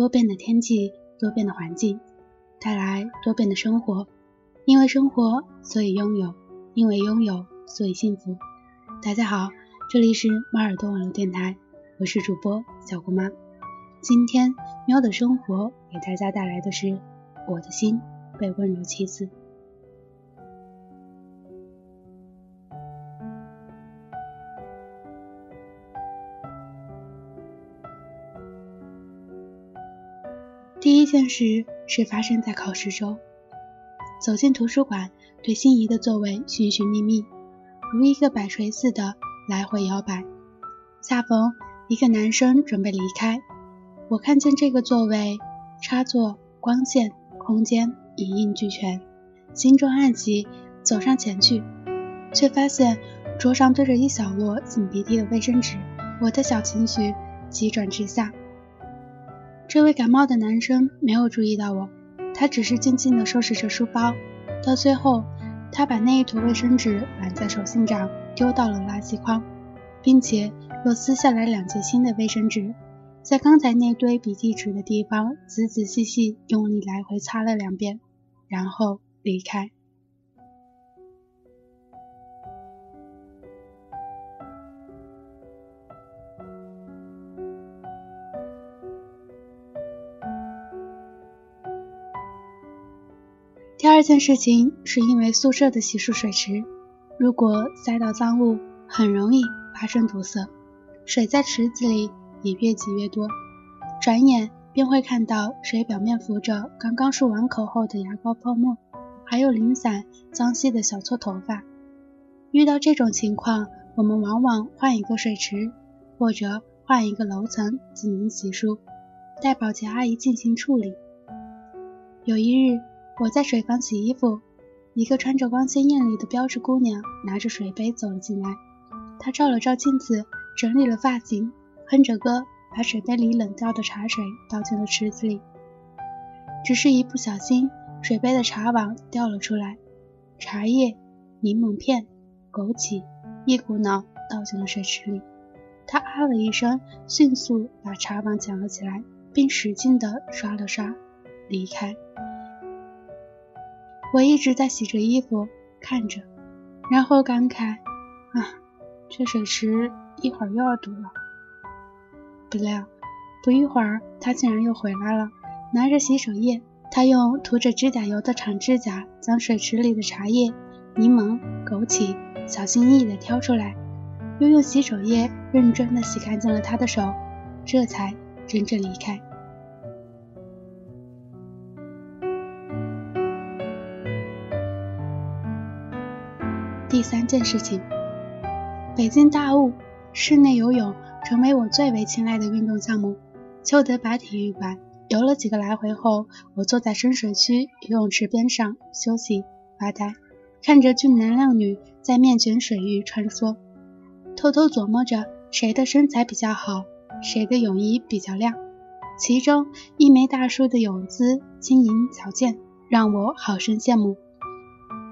多变的天气，多变的环境，带来多变的生活。因为生活，所以拥有；因为拥有，所以幸福。大家好，这里是猫耳朵网络电台，我是主播小姑妈。今天喵的生活给大家带来的是我的心被温柔欺刺。第一件事是发生在考试周，走进图书馆，对心仪的座位寻寻觅觅，如一个摆锤似的来回摇摆。恰逢一个男生准备离开，我看见这个座位插座、光线、空间一应俱全，心中暗喜，走上前去，却发现桌上堆着一小摞擤鼻涕的卫生纸，我的小情绪急转直下。这位感冒的男生没有注意到我，他只是静静地收拾着书包。到最后，他把那一坨卫生纸揽在手心上，丢到了垃圾筐，并且又撕下来两截新的卫生纸，在刚才那堆笔记纸的地方仔仔细细用力来回擦了两遍，然后离开。二件事情是因为宿舍的洗漱水池，如果塞到脏物，很容易发生堵塞，水在池子里也越积越多，转眼便会看到水表面浮着刚刚漱完口后的牙膏泡沫，还有零散脏兮的小撮头发。遇到这种情况，我们往往换一个水池，或者换一个楼层进行洗漱，待保洁阿姨进行处理。有一日。我在水房洗衣服，一个穿着光鲜艳丽的标致姑娘拿着水杯走了进来。她照了照镜子，整理了发型，哼着歌，把水杯里冷掉的茶水倒进了池子里。只是一不小心，水杯的茶网掉了出来，茶叶、柠檬片、枸杞一股脑倒进了水池里。她啊了一声，迅速把茶网捡了起来，并使劲地刷了刷，离开。我一直在洗着衣服，看着，然后感慨：啊，这水池一会儿又要堵了。不料，不一会儿，他竟然又回来了，拿着洗手液。他用涂着指甲油的长指甲，将水池里的茶叶、柠檬、枸杞小心翼翼地挑出来，又用洗手液认真地洗干净了他的手，这才真正离开。第三件事情，北京大雾，室内游泳成为我最为青睐的运动项目。邱德拔体育馆游了几个来回后，我坐在深水区游泳池边上休息发呆，看着俊男靓女在面前水域穿梭，偷偷琢磨着谁的身材比较好，谁的泳衣比较亮。其中一枚大叔的泳姿轻盈矫健，让我好生羡慕。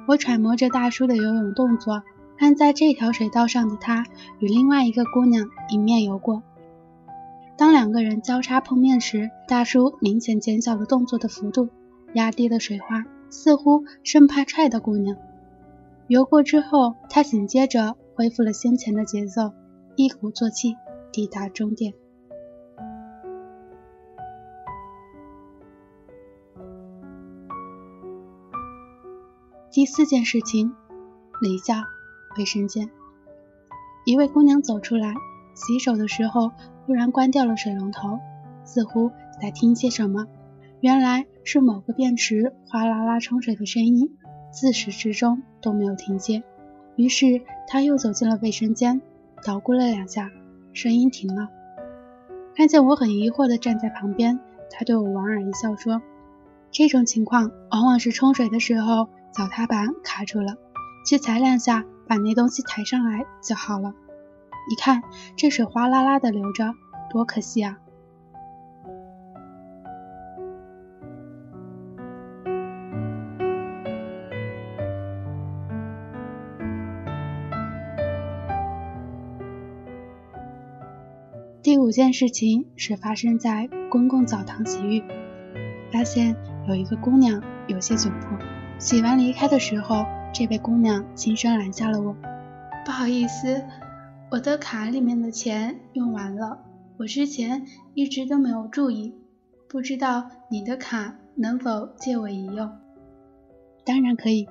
我揣摩着大叔的游泳动作，看在这条水道上的他与另外一个姑娘迎面游过。当两个人交叉碰面时，大叔明显减小了动作的幅度，压低了水花，似乎生怕踹到姑娘。游过之后，他紧接着恢复了先前的节奏，一鼓作气抵达终点。第四件事情，离校卫生间。一位姑娘走出来，洗手的时候忽然关掉了水龙头，似乎在听些什么。原来是某个便池哗啦啦冲水的声音，自始至终都没有停歇。于是她又走进了卫生间，捣鼓了两下，声音停了。看见我很疑惑地站在旁边，她对我莞尔一笑说：“这种情况往往是冲水的时候。”脚踏板卡住了，去踩两下，把那东西抬上来就好了。你看，这水哗啦啦的流着，多可惜啊！第五件事情是发生在公共澡堂洗浴，发现有一个姑娘有些窘迫。洗完离开的时候，这位姑娘轻声拦下了我。不好意思，我的卡里面的钱用完了，我之前一直都没有注意，不知道你的卡能否借我一用？当然可以。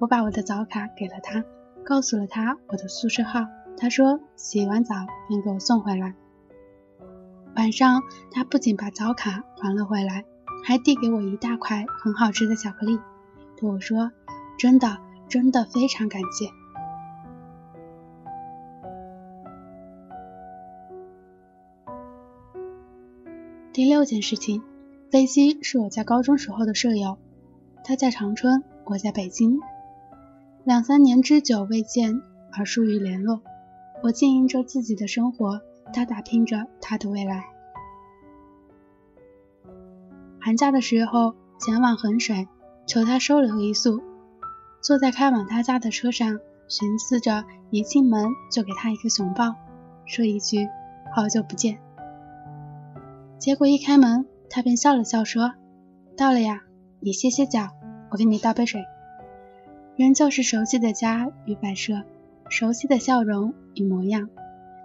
我把我的早卡给了她，告诉了她我的宿舍号。她说洗完澡便给我送回来。晚上，她不仅把早卡还了回来，还递给我一大块很好吃的巧克力。对我说：“真的，真的非常感谢。”第六件事情，飞机是我在高中时候的舍友，他在长春，我在北京，两三年之久未见而疏于联络。我经营着自己的生活，他打拼着他的未来。寒假的时候前往衡水。求他收留一宿，坐在开往他家的车上，寻思着一进门就给他一个熊抱，说一句好久不见。结果一开门，他便笑了笑说：“到了呀，你歇歇脚，我给你倒杯水。”仍旧是熟悉的家与摆设，熟悉的笑容与模样，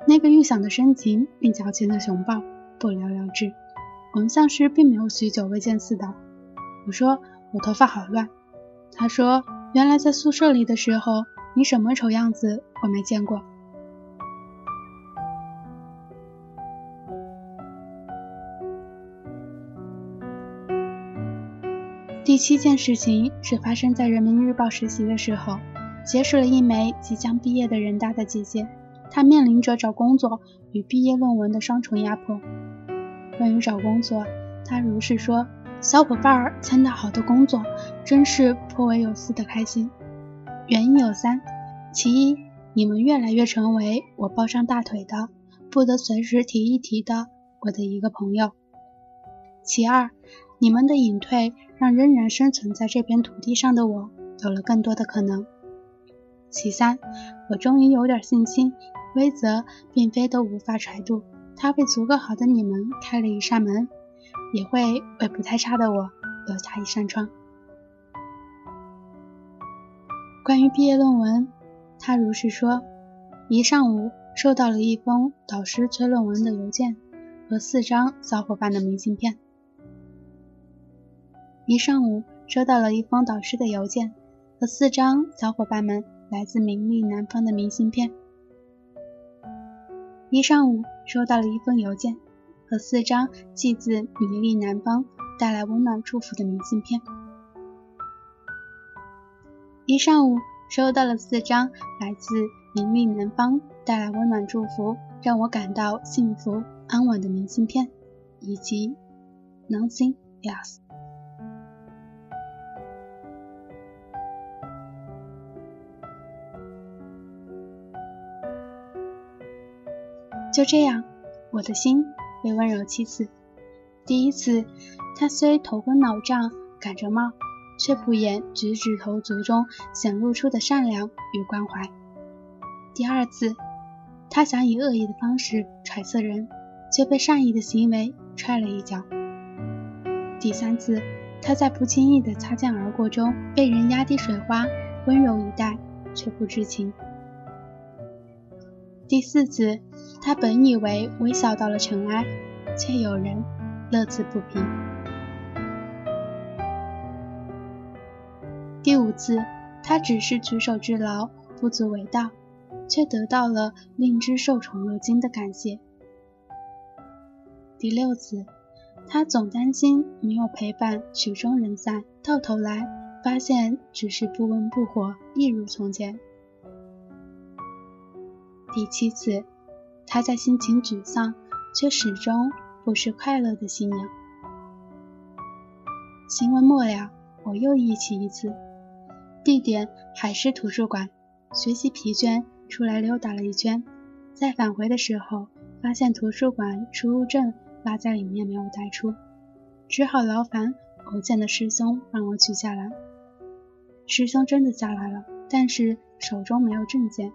那个预想的深情并矫情的熊抱不了了之。我们像是并没有许久未见似的。我说。我头发好乱，他说：“原来在宿舍里的时候，你什么丑样子我没见过。”第七件事情是发生在人民日报实习的时候，结识了一枚即将毕业的人大的姐姐，她面临着找工作与毕业论文的双重压迫。关于找工作，她如是说。小伙伴儿签到好的工作，真是颇为有丝的开心。原因有三：其一，你们越来越成为我抱上大腿的、不得随时提一提的我的一个朋友；其二，你们的隐退让仍然生存在这片土地上的我有了更多的可能；其三，我终于有点信心，规则并非都无法揣度，它为足够好的你们开了一扇门。也会为不太差的我留下一扇窗。关于毕业论文，他如是说：一上午收到了一封导师催论文的邮件和四张小伙伴的明信片。一上午收到了一封导师的邮件和四张小伙伴们来自名利南方的明信片。一上午收到了一封邮件。和四张寄自米利南方带来温暖祝福的明信片。一上午收到了四张来自米利南方带来温暖祝福，让我感到幸福安稳的明信片，以及 nothing else。就这样，我的心。被温柔七次。第一次，他虽头昏脑胀，赶着冒，却不言举止投足中显露出的善良与关怀。第二次，他想以恶意的方式揣测人，却被善意的行为踹了一脚。第三次，他在不经意的擦肩而过中被人压低水花，温柔以待，却不知情。第四次，他本以为微笑到了尘埃，却有人乐此不疲。第五次，他只是举手之劳，不足为道，却得到了令之受宠若惊的感谢。第六次，他总担心没有陪伴，曲终人散，到头来发现只是不温不火，一如从前。第七次，他在心情沮丧，却始终不是快乐的信仰。行文末了，我又忆起一次，地点还是图书馆。学习疲倦，出来溜达了一圈，在返回的时候，发现图书馆出入证落在里面没有带出，只好劳烦偶见的师兄帮我取下来。师兄真的下来了，但是手中没有证件。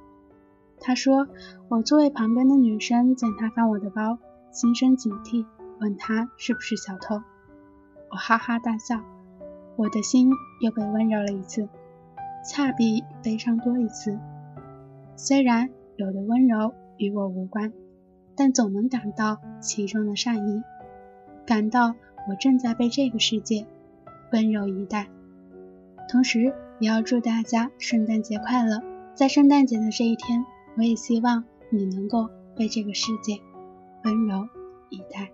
他说：“我座位旁边的女生见他翻我的包，心生警惕，问他是不是小偷。”我哈哈大笑，我的心又被温柔了一次，恰比悲伤多一次。虽然有的温柔与我无关，但总能感到其中的善意，感到我正在被这个世界温柔以待。同时，也要祝大家圣诞节快乐！在圣诞节的这一天。我也希望你能够被这个世界温柔以待。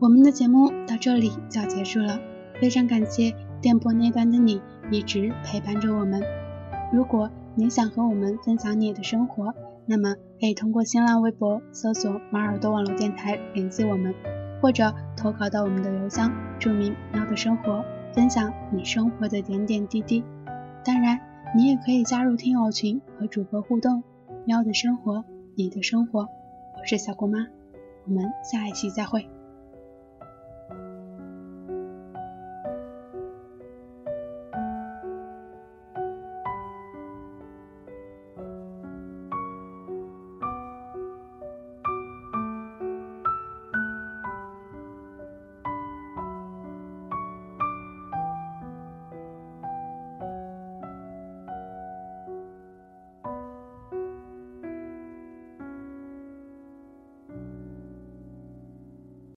我们的节目到这里就要结束了，非常感谢电波那端的你一直陪伴着我们。如果你想和我们分享你的生活，那么可以通过新浪微博搜索“马耳朵网络电台”联系我们，或者投稿到我们的邮箱，注明“喵的生活”，分享你生活的点点滴滴。当然，你也可以加入听友群和主播互动。喵的生活，你的生活，我是小姑妈，我们下一期再会。